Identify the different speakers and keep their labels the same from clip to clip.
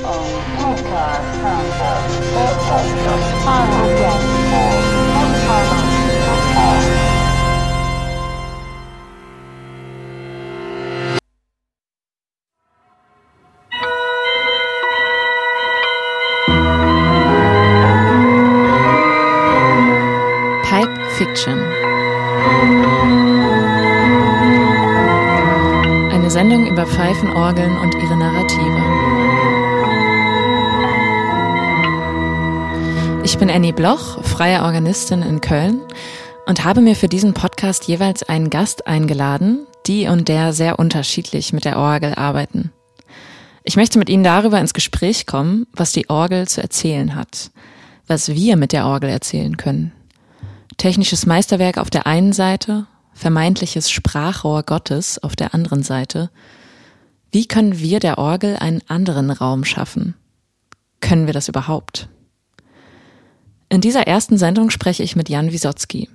Speaker 1: Pipe Fiction. Eine Sendung über Pfeifenorgeln und ihre Narrative. Ich bin Annie Bloch, freie Organistin in Köln und habe mir für diesen Podcast jeweils einen Gast eingeladen, die und der sehr unterschiedlich mit der Orgel arbeiten. Ich möchte mit Ihnen darüber ins Gespräch kommen, was die Orgel zu erzählen hat, was wir mit der Orgel erzählen können. Technisches Meisterwerk auf der einen Seite, vermeintliches Sprachrohr Gottes auf der anderen Seite. Wie können wir der Orgel einen anderen Raum schaffen? Können wir das überhaupt? In dieser ersten Sendung spreche ich mit Jan Wisotzki.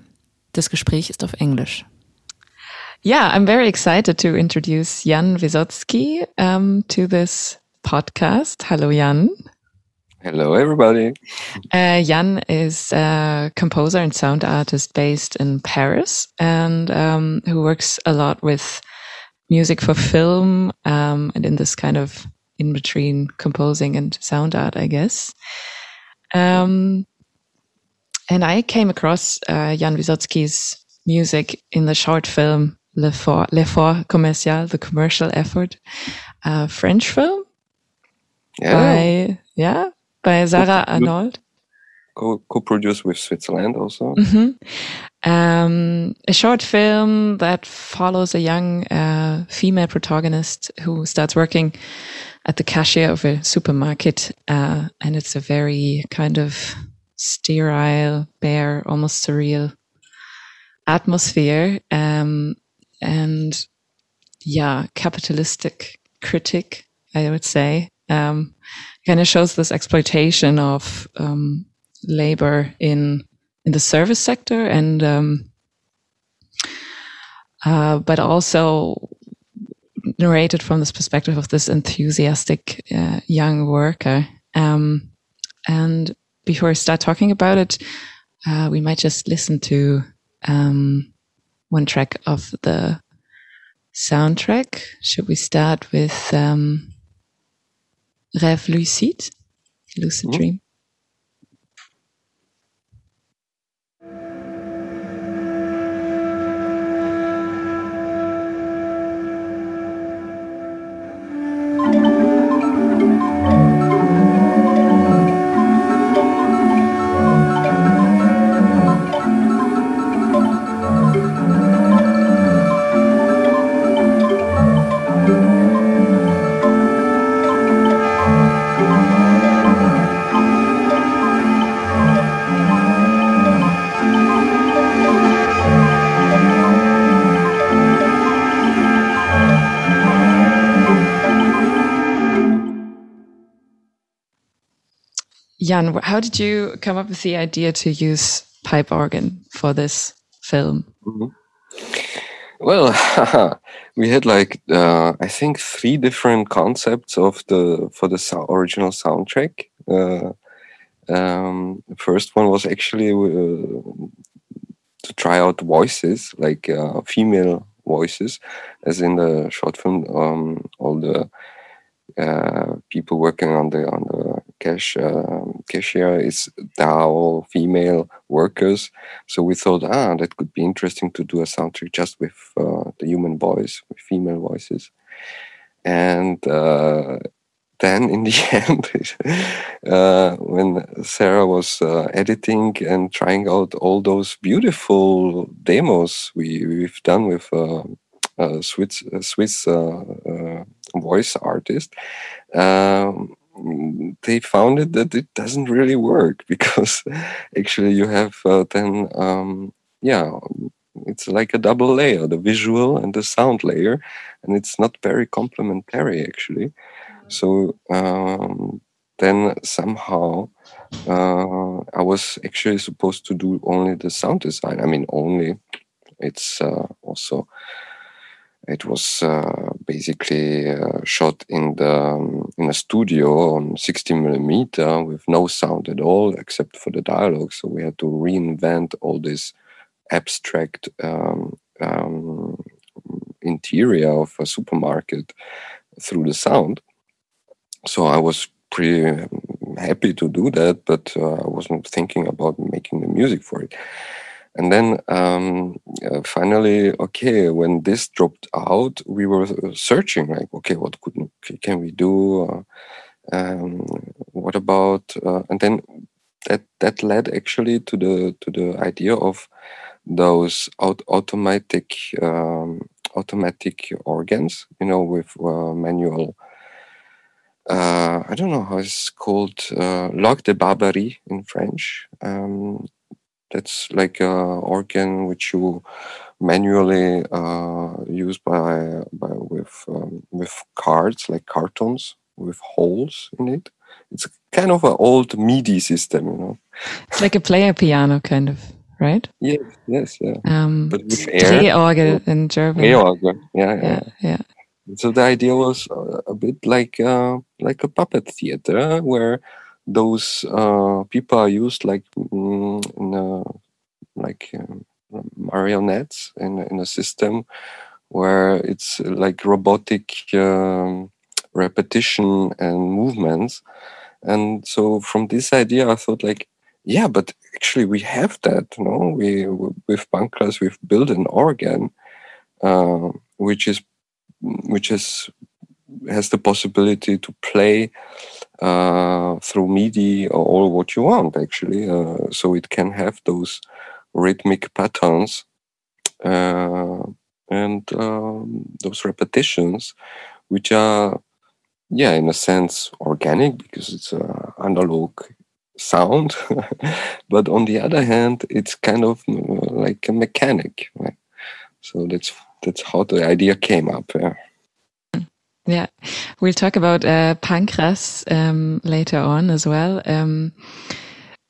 Speaker 1: Das Gespräch ist auf Englisch. Yeah, I'm very excited to introduce Jan Wisotzki um, to this podcast. Hello, Jan.
Speaker 2: Hello, everybody.
Speaker 1: Uh, Jan is a composer and sound artist based in Paris and um, who works a lot with music for film um, and in this kind of in between composing and sound art, I guess. Um, and I came across uh, Jan Wisotzki's music in the short film L'effort, L'effort commercial, the commercial effort, uh, French film.
Speaker 2: Yeah.
Speaker 1: By, yeah, by Sarah Arnold.
Speaker 2: Co- co-produced with Switzerland also.
Speaker 1: hmm Um, a short film that follows a young uh, female protagonist who starts working at the cashier of a supermarket, uh, and it's a very kind of sterile, bare, almost surreal atmosphere. Um, and yeah, capitalistic critic, I would say. Um, kind of shows this exploitation of um, labor in in the service sector and um, uh, but also narrated from this perspective of this enthusiastic uh, young worker um, and before I start talking about it uh, we might just listen to um, one track of the soundtrack should we start with um, Rêve lucide, lucid
Speaker 2: Mhm.
Speaker 1: dream. Jan, how did you come up with the idea to use pipe organ for this film?
Speaker 2: Mhm. Well, we had like uh, I think three different concepts of the for the sou- original soundtrack. Uh, um, the first one was actually uh, to try out voices, like uh, female voices, as in the short film. Um, all the uh, people working on the on the cash um cashier is all female workers. So we thought, ah, that could be interesting to do a soundtrack just with uh, the human voice, with female voices. And uh, then in the end, uh, when Sarah was uh, editing and trying out all those beautiful demos we, we've done with uh, a Swiss, Swiss uh, voice artist, um, they found it that it doesn't really work because actually you have uh, then um, yeah it's like a double layer the visual and the sound layer and it's not very complementary actually. So um, then somehow uh, i was actually supposed to do only the sound design. I mean only it's uh, also it was uh, basically uh, shot in the um, in a studio on 16 millimeter with no sound at all except for the dialogue. So we had to reinvent all this abstract um, um, interior of a supermarket through the sound. So I was pretty um, happy to do that, but uh, I wasn't thinking about making the music for it. And then um, uh, finally, okay, when this dropped out, we were searching like, okay, what could can we do? Uh, um, what about? Uh, and then that that led actually to the to the idea of those aut- automatic um, automatic organs, you know, with uh, manual. Uh, I don't know how it's called, uh, L'orgue de Barbarie in French. Um, that's like a organ which you manually uh, use by, by with um, with cards like cartons with holes in it. It's kind of an old MIDI system, you know.
Speaker 1: It's like a player piano, kind of, right?
Speaker 2: Yes, yes, yeah.
Speaker 1: Um, but with air. Drehorgel in German.
Speaker 2: Drehorgel, yeah, yeah,
Speaker 1: yeah. yeah.
Speaker 2: So the idea was uh, a bit like uh, like a puppet theater where those uh, people are used like mm, in a, like um, marionettes in in a system where it's like robotic um, repetition and movements. And so from this idea, I thought like, yeah, but actually we have that. You know, we with Pankras we've built an organ uh, which is which is has the possibility to play uh, through MIDI or all what you want actually. Uh, so it can have those rhythmic patterns uh, and um, those repetitions, which are, yeah, in a sense, organic because it's an analog sound. but on the other hand, it's kind of uh, like a mechanic. Right? So that's that's how the idea came up. Yeah.
Speaker 1: Yeah, we'll talk about uh, Pankras um, later on as well. Um,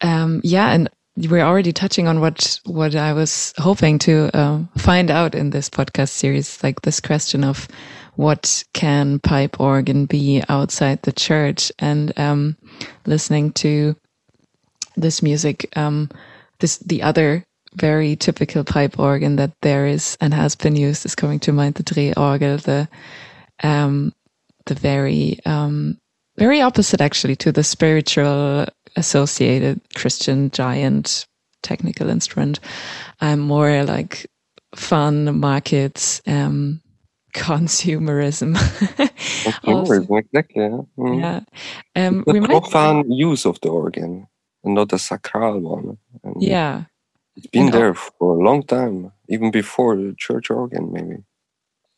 Speaker 1: um, yeah, and we're already touching on what what I was hoping to uh, find out in this podcast series, like this question of what can pipe organ be outside the church, and um, listening to this music, um, this the other very typical pipe organ that there is and has been used is coming to mind the Drehorgel, the um, the very um, very opposite actually to the spiritual associated Christian giant technical instrument. I'm more like fun markets, um, consumerism.
Speaker 2: consumerism, exactly. Yeah. Mm.
Speaker 1: yeah. Um,
Speaker 2: the profane might... use of the organ, and not the sacral one.
Speaker 1: And yeah.
Speaker 2: It's been and there for a long time, even before the church organ, maybe.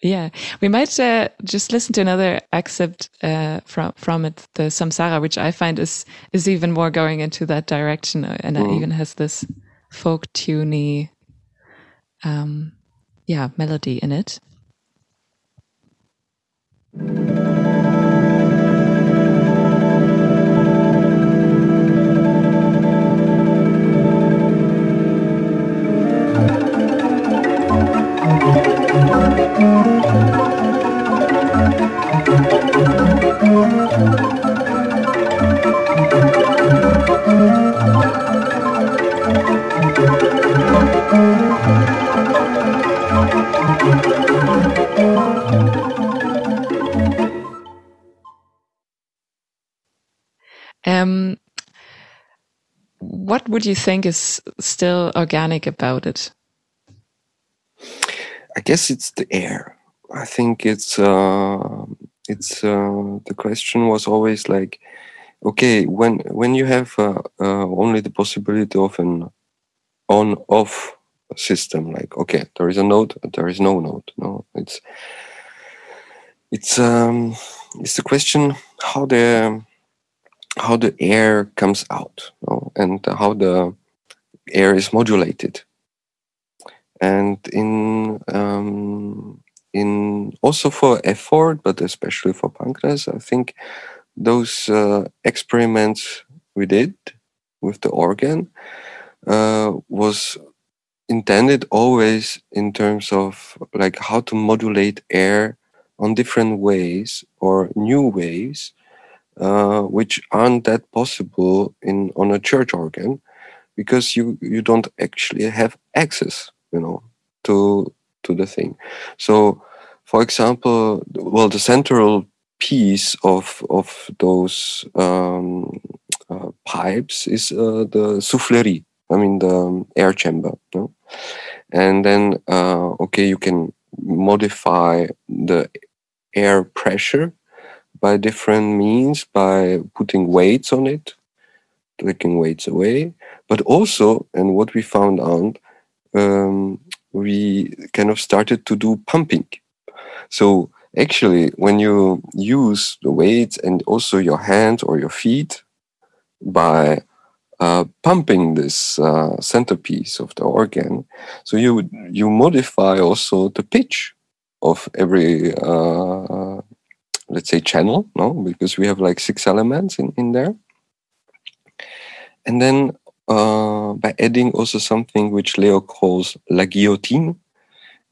Speaker 1: Yeah, we might uh, just listen to another excerpt uh, from from it, the Samsara, which I find is is even more going into that direction, uh, and mm. it even has this folk tuney, um, yeah, melody in it. What would you think is still organic about it?
Speaker 2: I guess it's the air. I think it's uh, it's uh, the question was always like, okay, when when you have uh, uh only the possibility of an on-off system, like okay, there is a note, there is no note. No, it's it's um, it's the question how the how the air comes out you know, and how the air is modulated. And in um, in also for effort but especially for Pankras i think those uh, experiments we did with the organ uh, was intended always in terms of like how to modulate air on different ways or new ways uh, which aren't that possible in on a church organ because you you don't actually have access you know to to the thing so for example well the central piece of of those um, uh, pipes is uh, the soufflerie i mean the um, air chamber no? and then uh, okay you can modify the air pressure by different means by putting weights on it taking weights away. But also and what we found out um, we kind of started to do pumping. So actually when you use the weights and also your hands or your feet by uh, pumping this uh, centerpiece of the organ so you you modify also the pitch of every uh, let's say channel no? Because we have like six elements in, in there. And then uh, by adding also something which leo calls la guillotine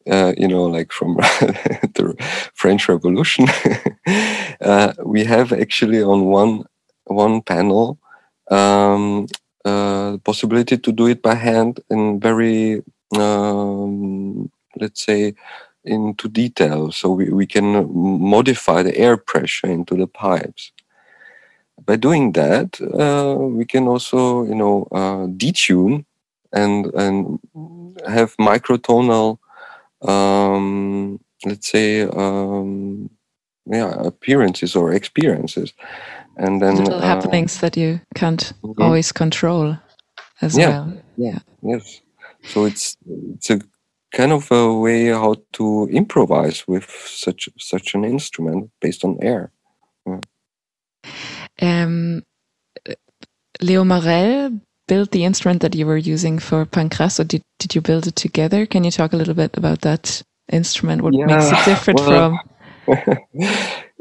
Speaker 2: uh, you know like from the french revolution uh, we have actually on one one panel um, uh, possibility to do it by hand in very um, let's say into detail so we, we can modify the air pressure into the pipes. By doing that uh, we can also you know uh, detune and and have microtonal um, let's say um, yeah appearances or experiences. And then
Speaker 1: little uh, happenings that you can't mm-hmm. always control as
Speaker 2: yeah.
Speaker 1: well.
Speaker 2: Yeah. Yes. So it's it's a kind of a way how to improvise with such such an instrument based on air. Yeah.
Speaker 1: Um, Leo Marel built the instrument that you were using for Pankras, or did, did you build it together? Can you talk a little bit about that instrument? What yeah, makes it different well,
Speaker 2: from?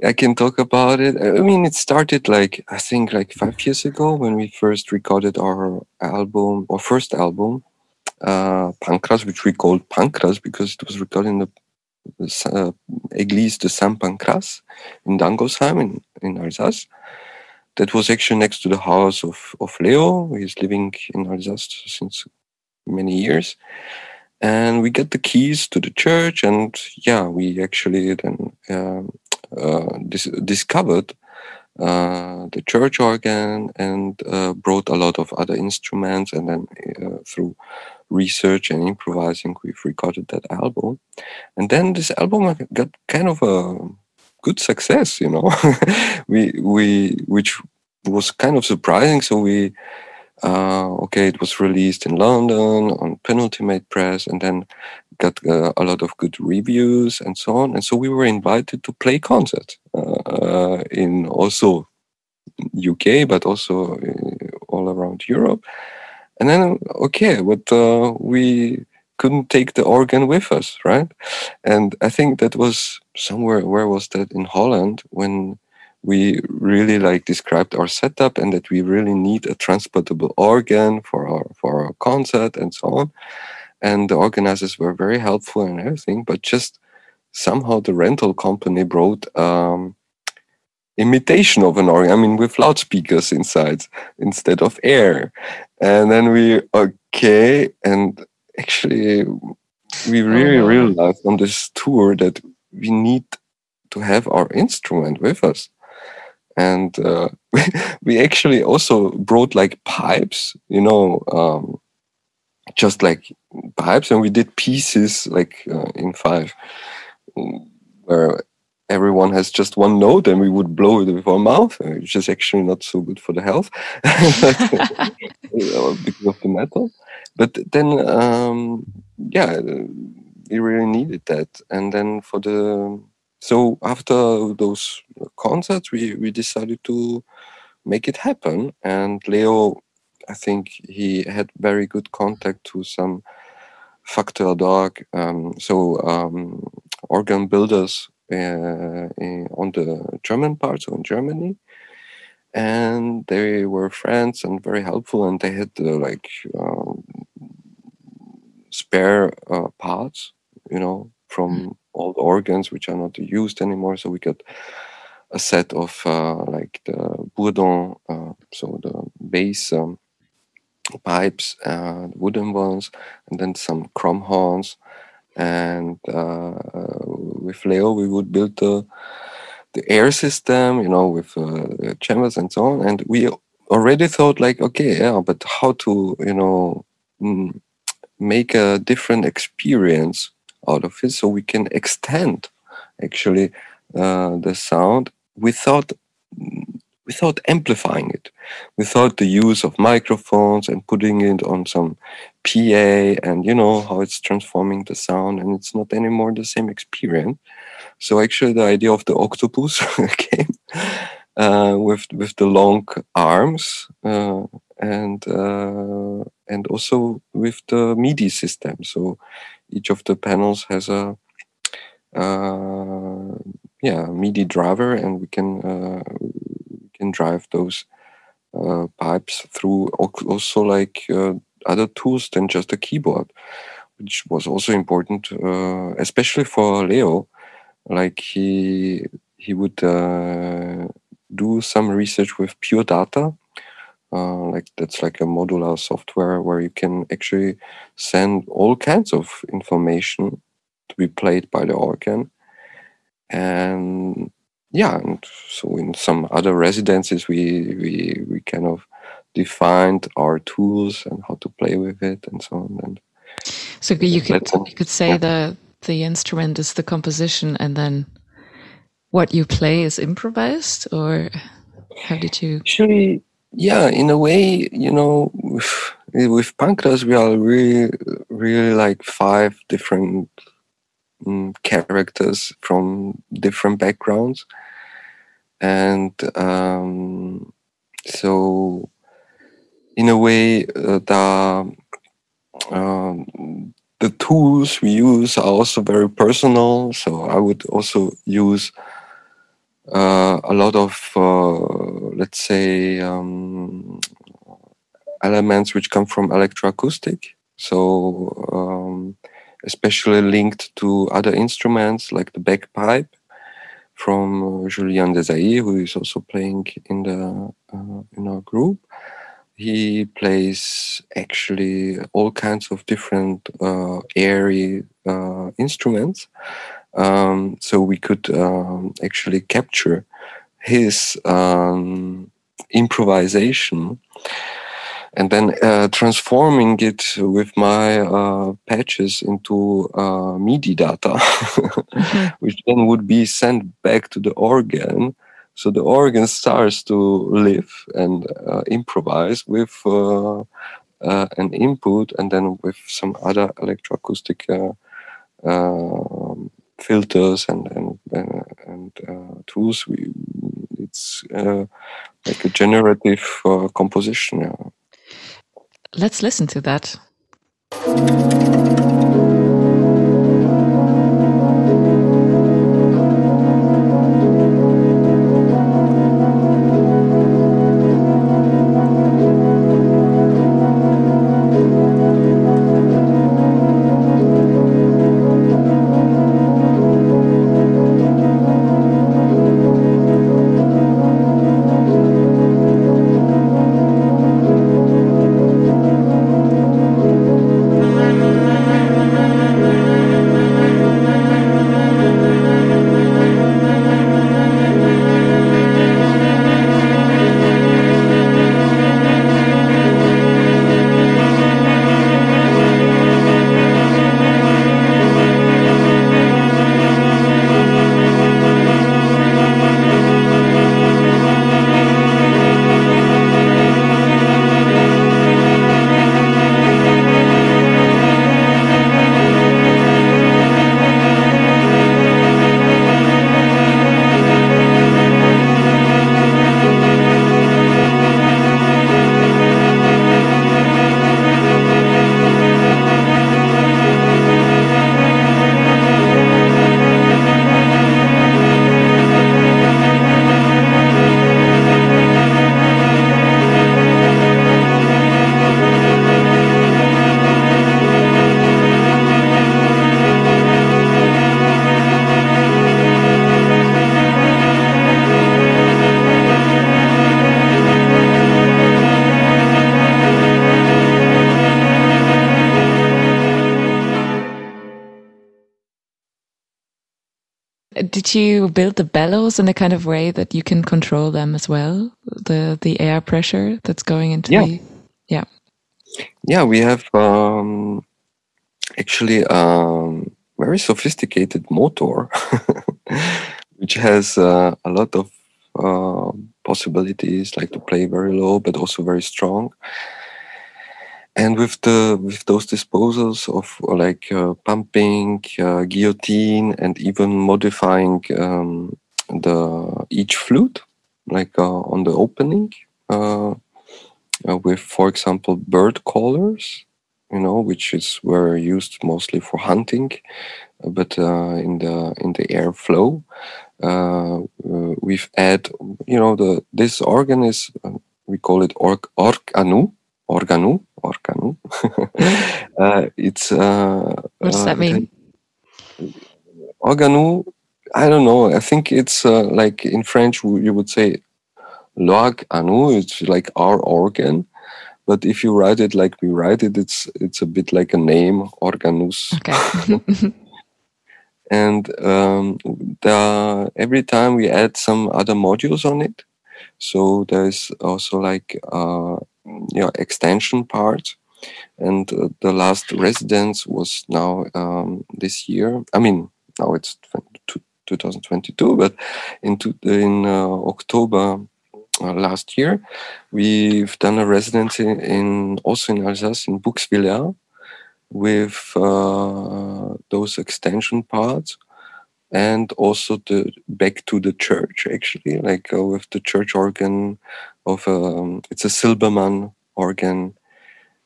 Speaker 2: I can talk about it. I mean, it started like I think like five years ago when we first recorded our album, our first album, uh, Pancras, which we called Pancras because it was recorded in the, uh, Église de Saint Pancras in Dangolsheim in, in Alsace. That was actually next to the house of, of Leo. He's living in Alsace since many years. And we get the keys to the church, and yeah, we actually then um, uh, dis- discovered uh, the church organ and uh, brought a lot of other instruments and then uh, through research and improvising, we've recorded that album. And then this album got kind of a good success, you know. we we which was kind of surprising. So we uh, okay, it was released in London on Penultimate Press, and then got uh, a lot of good reviews and so on. And so we were invited to play concerts uh, in also UK, but also uh, all around Europe. And then, okay, but uh, we couldn't take the organ with us, right? And I think that was somewhere, where was that? In Holland, when we really like described our setup and that we really need a transportable organ for our for our concert and so on. And the organizers were very helpful and everything, but just somehow the rental company brought um, imitation of an organ. I mean, with loudspeakers inside instead of air. And then we, okay. And actually, we really oh, realized on this tour that we need to have our instrument with us. And uh, we actually also brought like pipes, you know, um, just like pipes, and we did pieces like uh, in five, where everyone has just one note and we would blow it with our mouth, uh, which is actually not so good for the health because of the metal. But then, um, yeah, we really needed that. And then for the so after those concerts, we we decided to make it happen. And Leo, I think he had very good contact to some Factor Dog, um, so um, organ builders uh, in, on the German part, so in Germany. And they were friends and very helpful, and they had uh, like um, spare uh, parts, you know, from all the organs which are not used anymore. So we got a set of uh, like the bourdon, uh, so the bass um, pipes, uh, wooden ones, and then some chrome horns. And uh, with Leo, we would build the the air system, you know, with uh, chambers and so on. And we already thought like, okay, yeah, but how to, you know, mm, make a different experience out of it so we can extend actually uh, the sound without without amplifying it, without the use of microphones and putting it on some PA and you know how it's transforming the sound and it's not anymore the same experience. So actually the idea of the octopus came uh, with with the long arms uh, and uh, and also with the MIDI system. So each of the panels has a uh, yeah MIDI driver, and we can uh, we can drive those uh, pipes through also like uh, other tools than just a keyboard, which was also important, uh, especially for Leo. Like he he would uh, do some research with pure data uh, like that's like a modular software where you can actually send all kinds of information to be played by the organ. And yeah and so in some other residencies we we we kind of defined our tools and how to play with it and so on. And
Speaker 1: so you could you could say yeah. the the instrument is the composition and then what you play is improvised or how did you
Speaker 2: actually yeah, in a way, you know, with, with Pankras, we are really, really like five different um, characters from different backgrounds. And um, so, in a way, uh, the, um, the tools we use are also very personal. So, I would also use uh, a lot of, uh, let's say, um, elements which come from electroacoustic. So, um, especially linked to other instruments like the bagpipe from Julien Desailly, who is also playing in the uh, in our group. He plays actually all kinds of different uh, airy uh, instruments, um, so we could um, actually capture his um, improvisation and then uh, transforming it with my uh, patches into uh, MIDI data, mm-hmm. which then would be sent back to the organ. So the organ starts to live and uh, improvise with uh, uh, an input and then with some other electroacoustic um, filters and and and, uh, tools. We, it's uh, like a generative uh, composition. Yeah.
Speaker 1: Let's listen to that. You build the bellows in a kind of way that you can control them as well? The the air pressure that's going into
Speaker 2: yeah.
Speaker 1: the yeah.
Speaker 2: Yeah, we have um, actually um, very sophisticated motor, which has uh, a lot of uh, possibilities, like to play very low but also very strong. And with the with those disposals of like uh, pumping, uh, guillotine, and even modifying um, the each flute, like uh, on the opening, uh, uh, with for example bird callers, you know, which is were used mostly for hunting, but uh, in the in the airflow, uh, uh, we've add, you know, the this organ is we call it org organu, organu, organu. Uh, it's uh,
Speaker 1: what does uh, that mean?
Speaker 2: Organu. I don't know. I think it's like in French you would say log anu. It's like our organ but if you write it like we write it it's it's a bit like a name organus
Speaker 1: okay
Speaker 2: and um, the, every time we add some other modules on it so there's also like uh, yeah extension part and uh, the last residence was now um, this year i mean now it's 2022 but in, in uh, october uh, last year. We've done a residency in also in Alsace in Bouxwiller with uh, those extension parts and also the back to the church actually like uh, with the church organ of um, it's a Silbermann organ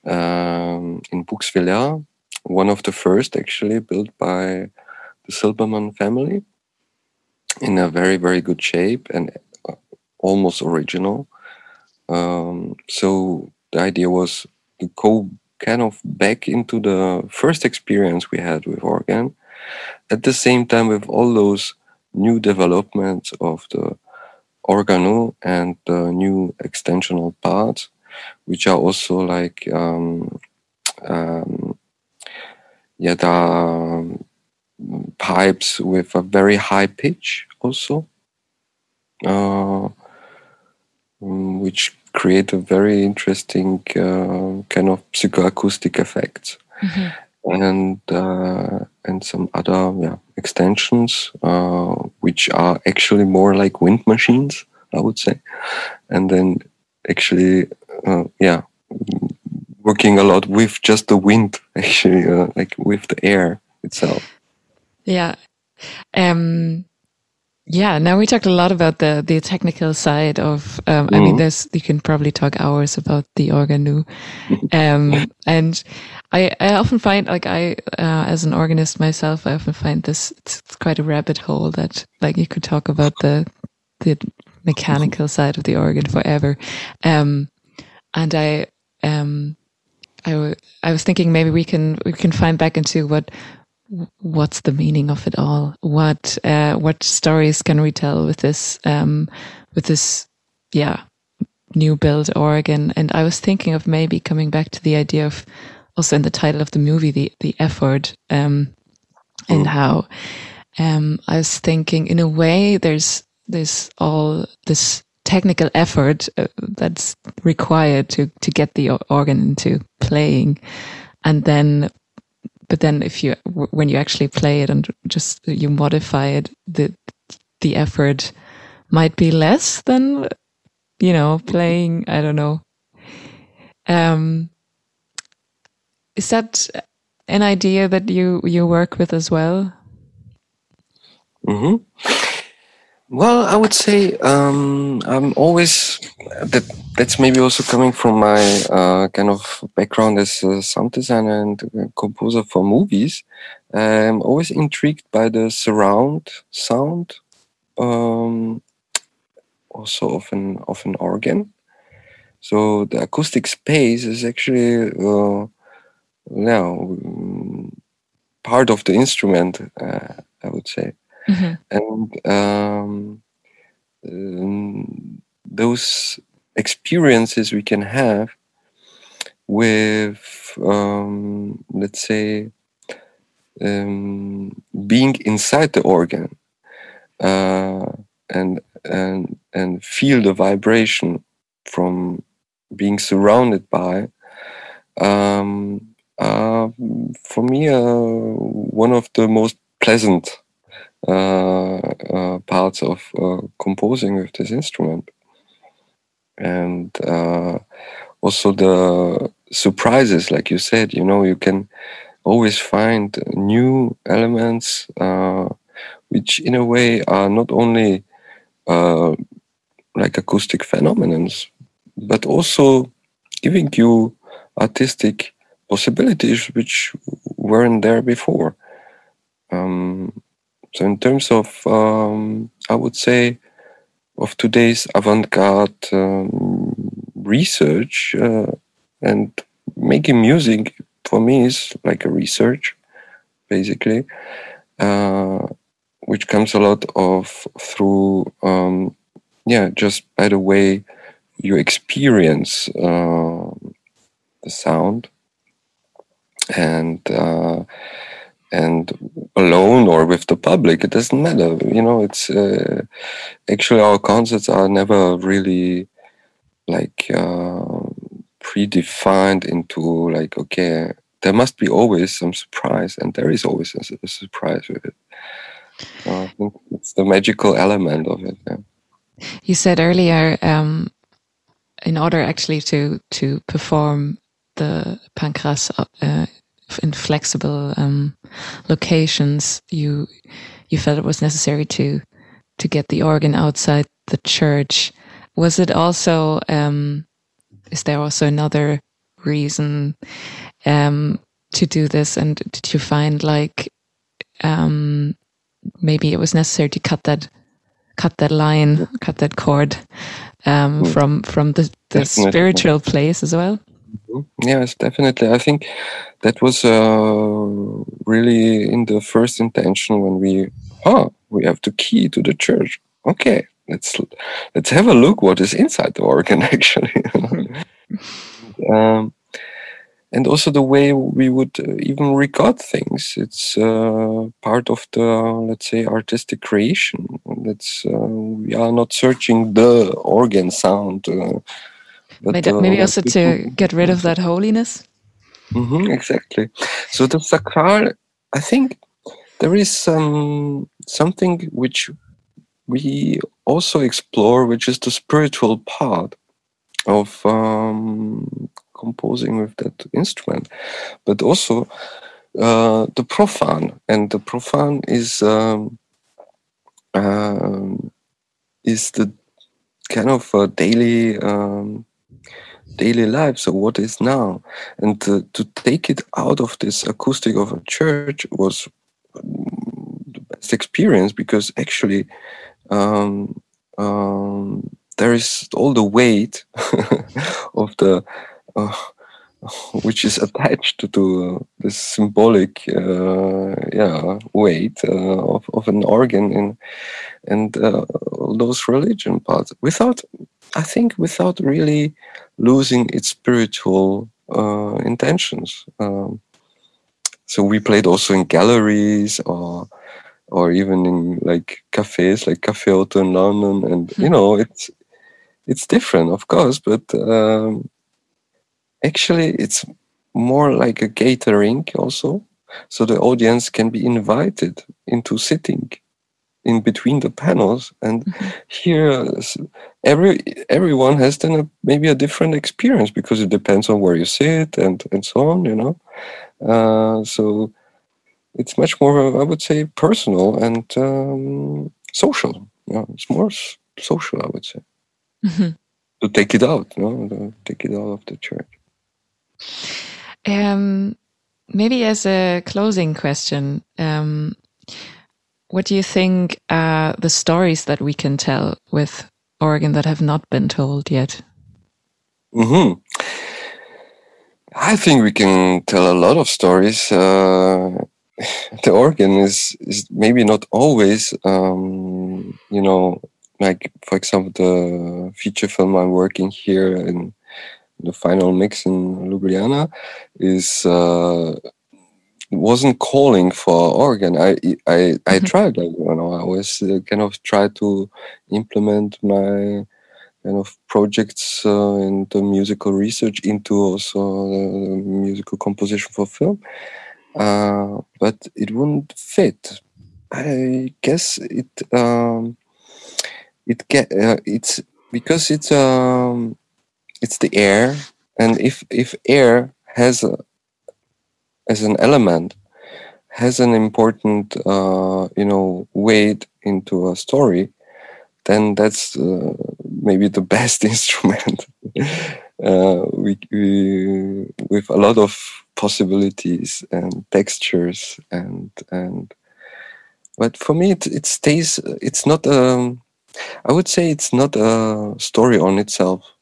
Speaker 2: um, in Bouxwiller one of the first actually built by the Silbermann family in a very very good shape and almost original. Um, so the idea was to go kind of back into the first experience we had with organ, at the same time with all those new developments of the organo and the new extensional parts, which are also like um, um, yeah, the um, pipes with a very high pitch also. Uh, um, which create a very interesting uh, kind of psychoacoustic effects. Mm-hmm. And uh, and some other yeah, extensions, uh, which are actually more like wind machines, I would say. And then actually, uh, yeah, working a lot with just the wind, actually, uh, like with the air itself.
Speaker 1: Yeah. Um, yeah, now we talked a lot about the the technical side of. Um, mm-hmm. I mean, mm-hmm. there's you can probably talk hours about the organu, um, and I I often find like I uh, as an organist myself, I often find this it's, it's quite a rabbit hole that like you could talk about the the mechanical side of the organ forever, um, and I um I, w- I was thinking maybe we can we can find back into what what's the meaning of it all? What uh, what stories can we tell with this um, with this yeah new build organ? And I was thinking of maybe coming back to the idea of also in the title of the movie the the effort um, and mm. how um, I was thinking in a way there's there's all this technical effort uh, that's required to to get the organ into playing and then but then if you when you actually play it and just you modify it the the effort might be less than you know playing i don't know um is that an idea that you you work with as well
Speaker 2: mm-hmm. Well, I would say um, I'm always that. That's maybe also coming from my uh, kind of background as a sound designer and composer for movies. I'm always intrigued by the surround sound, um, also of an of an organ. So the acoustic space is actually uh, now part of the instrument. Uh, I would say. Mm-hmm. And um, um, those experiences we can have with, um, let's say, um, being inside the organ uh, and and and feel the vibration from being surrounded by um, uh, for me uh, one of the most pleasant parts of uh, composing with this instrument and uh, also the surprises like you said you know you can always find new elements uh, which in a way are not only uh, like acoustic phenomena but also giving you artistic possibilities which weren't there before. Um, so, in terms of, um, I would say, of today's avant-garde um, research uh, and making music for me is like a research, basically, uh, which comes a lot of through, um, yeah, just by the way you experience uh, the sound. And uh, and alone or with the public it doesn't matter you know it's uh, actually our concerts are never really like uh, predefined into like okay there must be always some surprise and there is always a, a surprise with it uh, I think it's the magical element of it yeah.
Speaker 1: you said earlier um, in order actually to to perform the pankras uh, in flexible um, locations, you you felt it was necessary to to get the organ outside the church. Was it also? Um, is there also another reason um, to do this? And did you find like um, maybe it was necessary to cut that cut that line, cut that cord um, mm. from from the, the spiritual place as well.
Speaker 2: Yes, definitely. I think that was uh, really in the first intention when we, oh, we have the key to the church. Okay, let's let's have a look what is inside the organ actually. um, and also the way we would uh, even record things. It's uh, part of the let's say artistic creation. That's uh, we are not searching the organ sound. Uh,
Speaker 1: but, maybe, maybe also to get rid of that holiness.
Speaker 2: Mm-hmm, exactly. So the sakral, I think there is some something which we also explore, which is the spiritual part of um, composing with that instrument, but also uh, the profane, and the profane is um, um, is the kind of a daily um, daily life. So what is now, and to, to take it out of this acoustic of a church was the best experience because actually. Um, um, there is all the weight of the uh, which is attached to uh, this symbolic uh, yeah weight uh, of, of an organ in and uh, those religion parts without i think without really losing its spiritual uh, intentions um, so we played also in galleries or or even in like cafes like Cafe Oto in london and you hmm. know it's it's different of course but um, actually it's more like a catering also so the audience can be invited into sitting in between the panels and mm-hmm. here every everyone has then a, maybe a different experience because it depends on where you sit and and so on you know uh, so it's much more i would say personal and um, social yeah it's more social i would say mm-hmm. to take it out you know take it out of the church
Speaker 1: um, maybe as a closing question, um, what do you think are the stories that we can tell with organ that have not been told yet?
Speaker 2: Mm-hmm. I think we can tell a lot of stories. Uh, the organ is is maybe not always, um, you know, like for example, the feature film I'm working here in the final mix in Ljubljana is uh, wasn't calling for organ. I I I
Speaker 1: Mhm.
Speaker 2: tried like you know I was uh, kind of try to implement my kind of projects uh, in the musical research into also uh, musical composition for film, uh, but it wouldn't fit. I guess it um, it get uh, it's because it's um it's the air, and if if air has a, as an element has an important uh, you know weight into a story, then that's uh, maybe the best instrument. uh, we, we with a lot of possibilities and textures and and but for me it, it stays it's not um i would say it's not a story on itself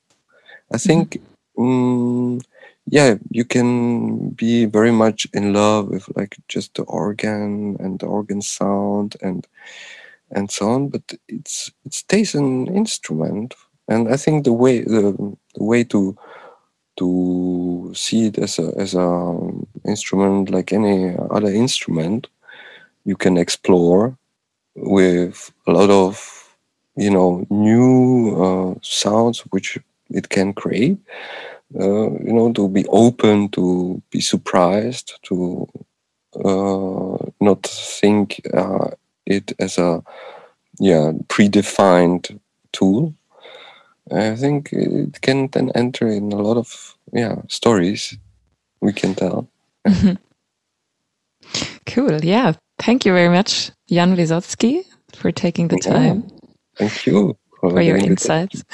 Speaker 2: i think mm, yeah you can be very much in love with like just the organ and the organ sound and and so on but it's it stays an instrument. And i think the way the, the way to to see it as a as a instrument like any other instrument you can explore with a lot of you know new uh, sounds which it can create uh, you know to be open to be surprised to uh, not think uh, it as a yeah predefined tool i think it can then enter in a lot of yeah stories we can tell
Speaker 1: Mhm. Cool. Yeah. Thank you very much, Jan Wysotsky, for taking the
Speaker 2: Yeah.
Speaker 1: time
Speaker 2: thank you
Speaker 1: for your insights.